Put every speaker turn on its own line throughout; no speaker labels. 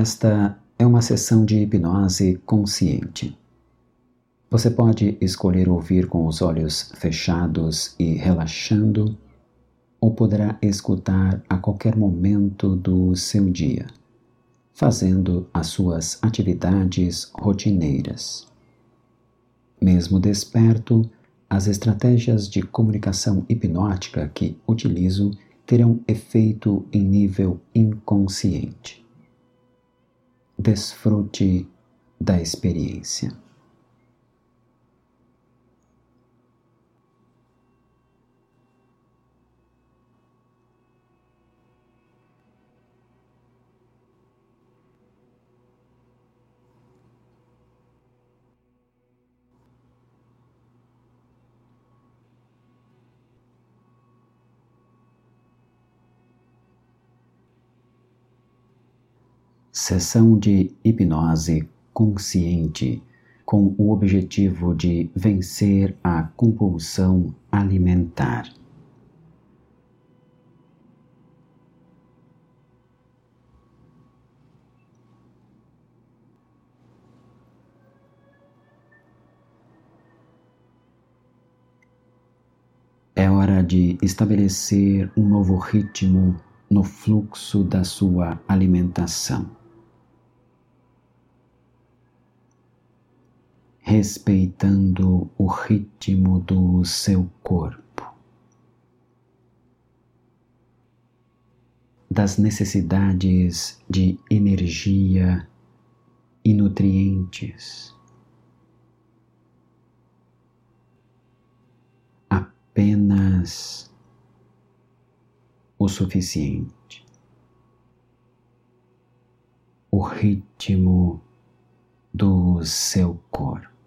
Esta é uma sessão de hipnose consciente. Você pode escolher ouvir com os olhos fechados e relaxando, ou poderá escutar a qualquer momento do seu dia, fazendo as suas atividades rotineiras. Mesmo desperto, as estratégias de comunicação hipnótica que utilizo terão efeito em nível inconsciente. Desfrute da experiência. Sessão de hipnose consciente com o objetivo de vencer a compulsão alimentar. É hora de estabelecer um novo ritmo no fluxo da sua alimentação. Respeitando o ritmo do seu corpo, das necessidades de energia e nutrientes. Apenas o suficiente. O ritmo do seu corpo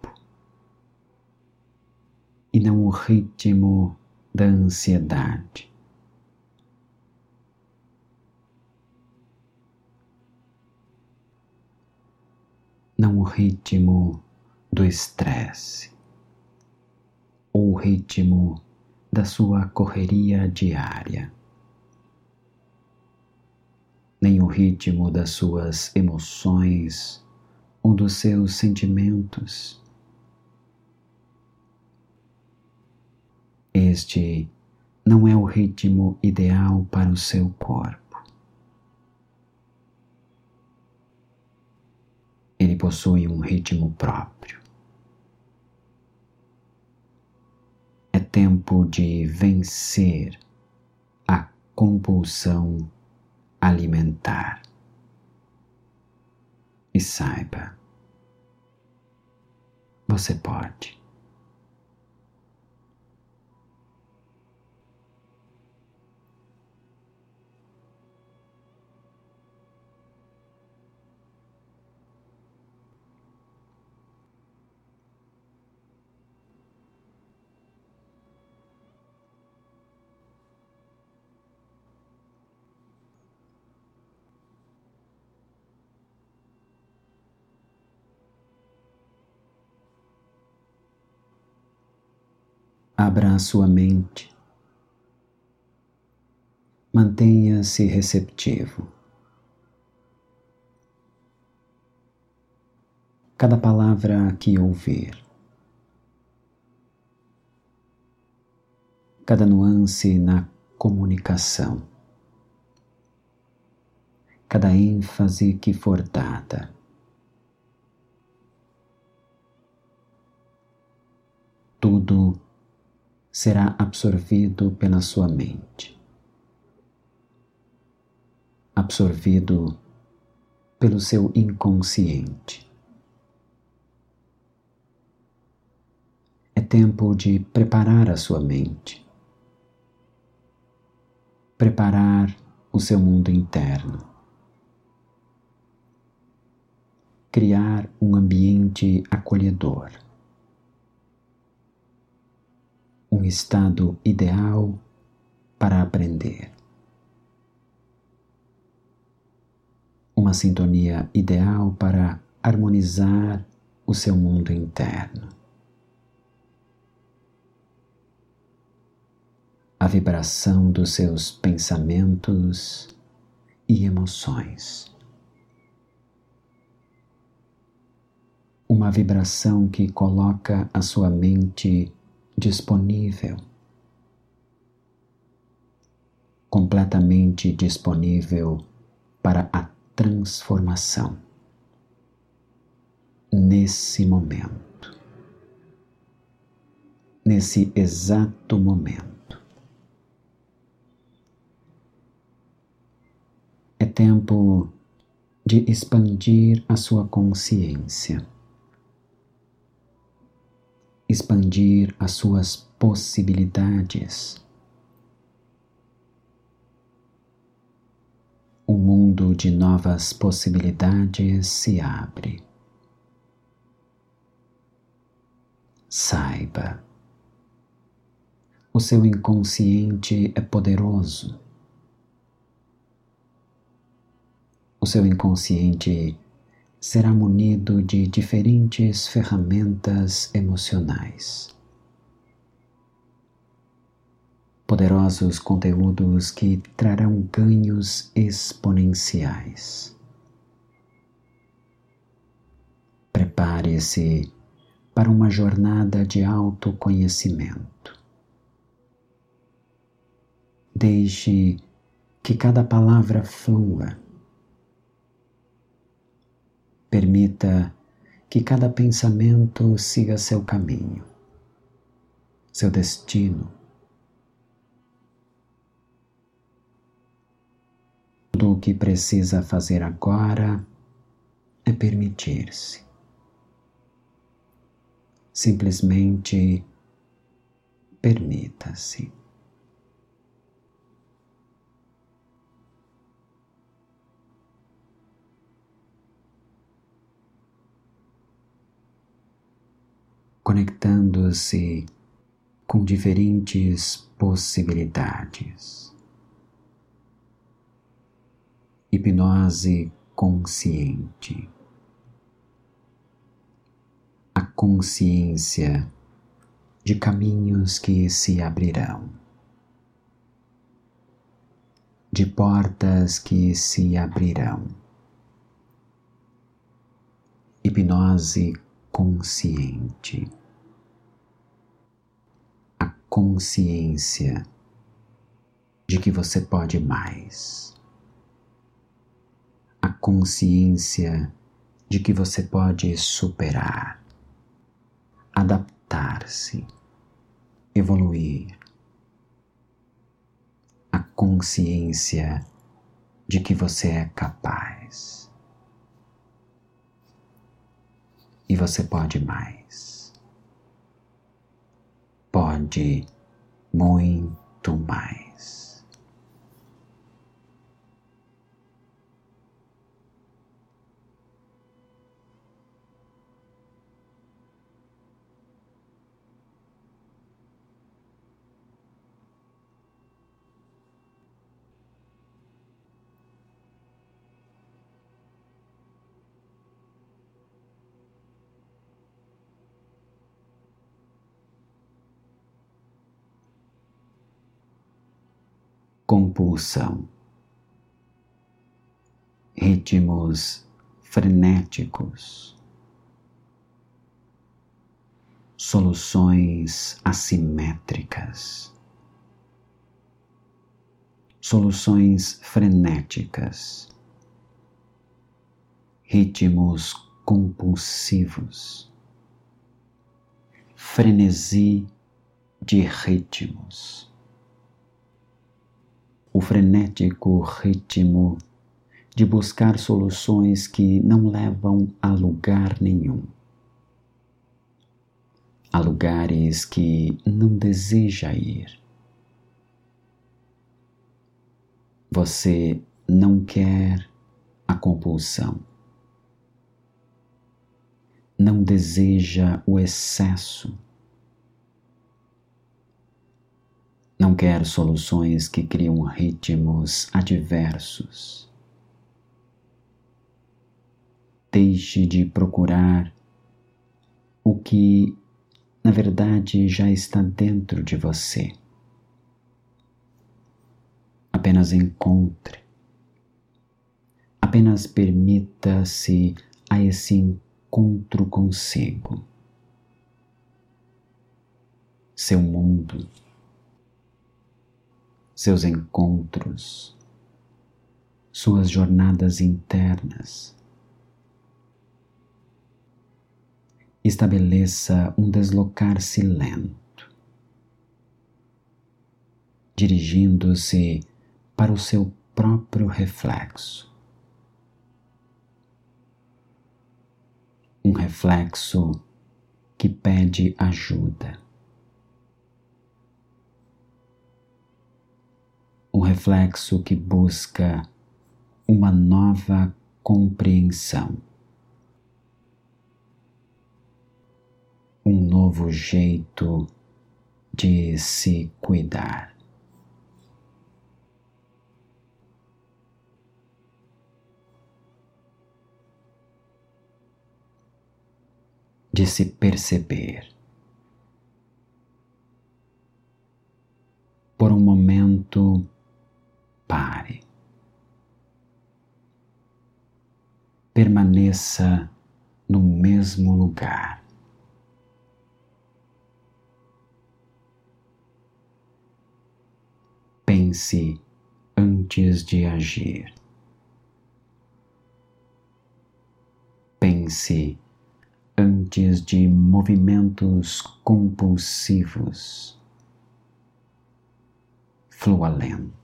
e não o ritmo da ansiedade. Não o ritmo do estresse, ou o ritmo da sua correria diária nem o ritmo das suas emoções ou dos seus sentimentos. Este não é o ritmo ideal para o seu corpo. Ele possui um ritmo próprio. É tempo de vencer a compulsão alimentar. E saiba, você pode. Abra a sua mente. Mantenha-se receptivo. cada palavra que ouvir, cada nuance na comunicação, cada ênfase que for dada. Será absorvido pela sua mente, absorvido pelo seu inconsciente. É tempo de preparar a sua mente, preparar o seu mundo interno, criar um ambiente acolhedor um estado ideal para aprender. Uma sintonia ideal para harmonizar o seu mundo interno. A vibração dos seus pensamentos e emoções. Uma vibração que coloca a sua mente disponível, completamente disponível para a transformação. Nesse momento, nesse exato momento. É tempo de expandir a sua consciência expandir as suas possibilidades. O mundo de novas possibilidades se abre. Saiba, o seu inconsciente é poderoso. O seu inconsciente será munido de diferentes ferramentas emocionais. Poderosos conteúdos que trarão ganhos exponenciais. Prepare-se para uma jornada de autoconhecimento. Deixe que cada palavra flua Permita que cada pensamento siga seu caminho, seu destino. Tudo o que precisa fazer agora é permitir-se. Simplesmente permita-se. Conectando-se com diferentes possibilidades. Hipnose consciente. A consciência de caminhos que se abrirão, de portas que se abrirão. Hipnose consciente. A consciência de que você pode mais. A consciência de que você pode superar, adaptar-se, evoluir. A consciência de que você é capaz. E você pode mais. Pode muito mais. Compulsão, ritmos frenéticos, soluções assimétricas, soluções frenéticas, ritmos compulsivos, frenesi de ritmos. O frenético ritmo de buscar soluções que não levam a lugar nenhum a lugares que não deseja ir. Você não quer a compulsão. Não deseja o excesso. Não quer soluções que criam ritmos adversos. Deixe de procurar o que na verdade já está dentro de você. Apenas encontre, apenas permita-se a esse encontro consigo. Seu mundo, seus encontros, suas jornadas internas estabeleça um deslocar-se lento, dirigindo-se para o seu próprio reflexo. Um reflexo que pede ajuda. Um reflexo que busca uma nova compreensão. um novo jeito de se cuidar. De se perceber. Por um momento, pare. Permaneça no mesmo lugar. pense antes de agir. Pense antes de movimentos compulsivos. Flua lento.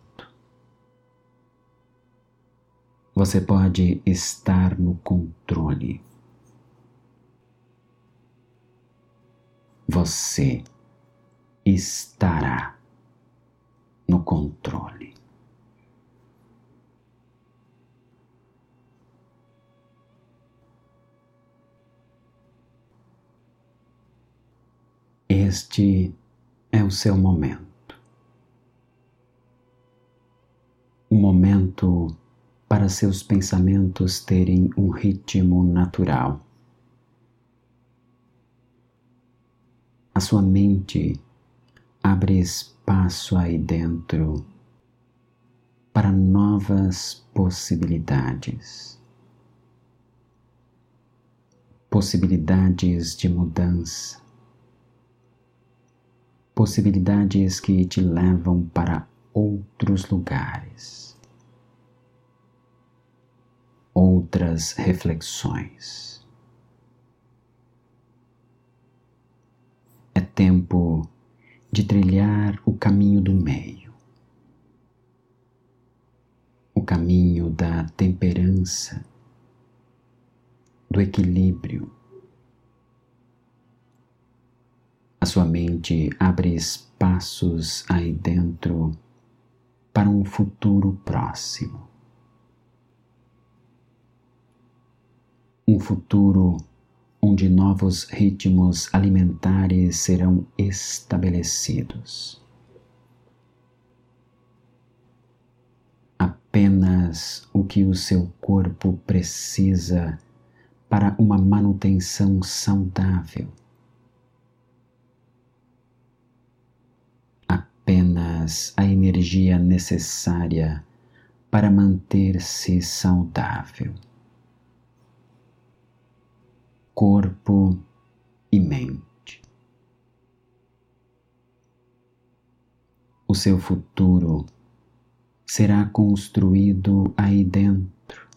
Você pode estar no controle. Você estará no controle. Este é o seu momento. Um momento para seus pensamentos terem um ritmo natural. A sua mente abre espaço aí dentro para novas possibilidades. Possibilidades de mudança. Possibilidades que te levam para outros lugares. Outras reflexões. É tempo de trilhar o caminho do meio, o caminho da temperança, do equilíbrio. A sua mente abre espaços aí dentro para um futuro próximo. Um futuro onde novos ritmos alimentares serão estabelecidos. Apenas o que o seu corpo precisa para uma manutenção saudável. Apenas a energia necessária para manter-se saudável corpo e mente. O seu futuro será construído aí dentro.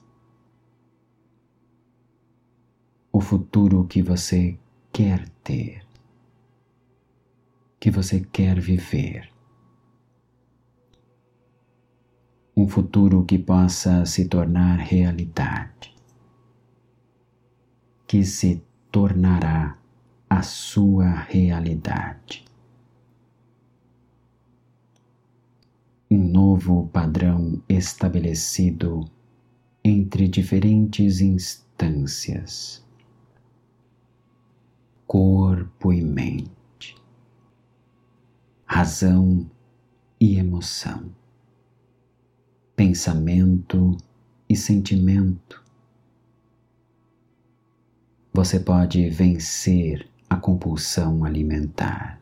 O futuro que você quer ter, que você quer viver. Um futuro que possa se tornar realidade que se tornará a sua realidade. Um novo padrão estabelecido entre diferentes instâncias, corpo e mente, razão e emoção, pensamento e sentimento. Você pode vencer a compulsão alimentar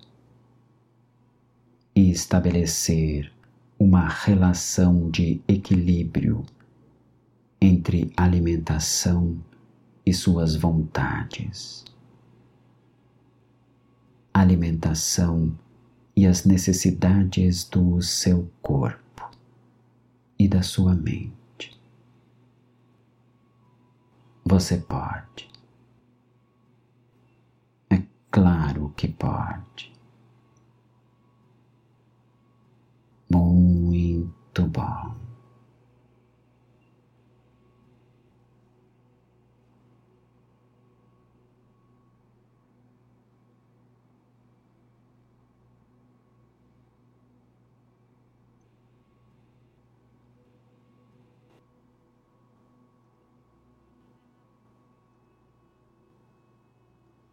e estabelecer uma relação de equilíbrio entre alimentação e suas vontades. Alimentação e as necessidades do seu corpo e da sua mente. Você pode. Claro que pode. Muito bom.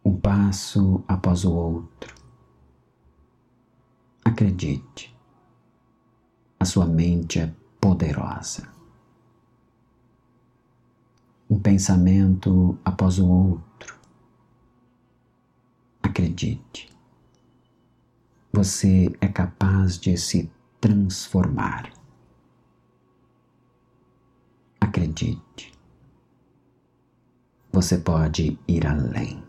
um passo após o outro. Acredite, a sua mente é poderosa. Um pensamento após o outro. Acredite, você é capaz de se transformar. Acredite, você pode ir além.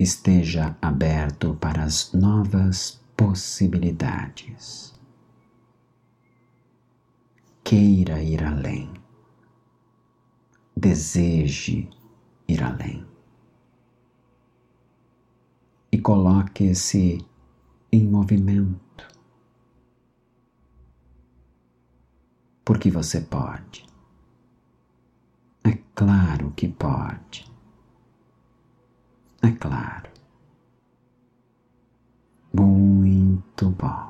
Esteja aberto para as novas possibilidades. Queira ir além. Deseje ir além. E coloque-se em movimento. Porque você pode. É claro que pode. Claro. Muito bom.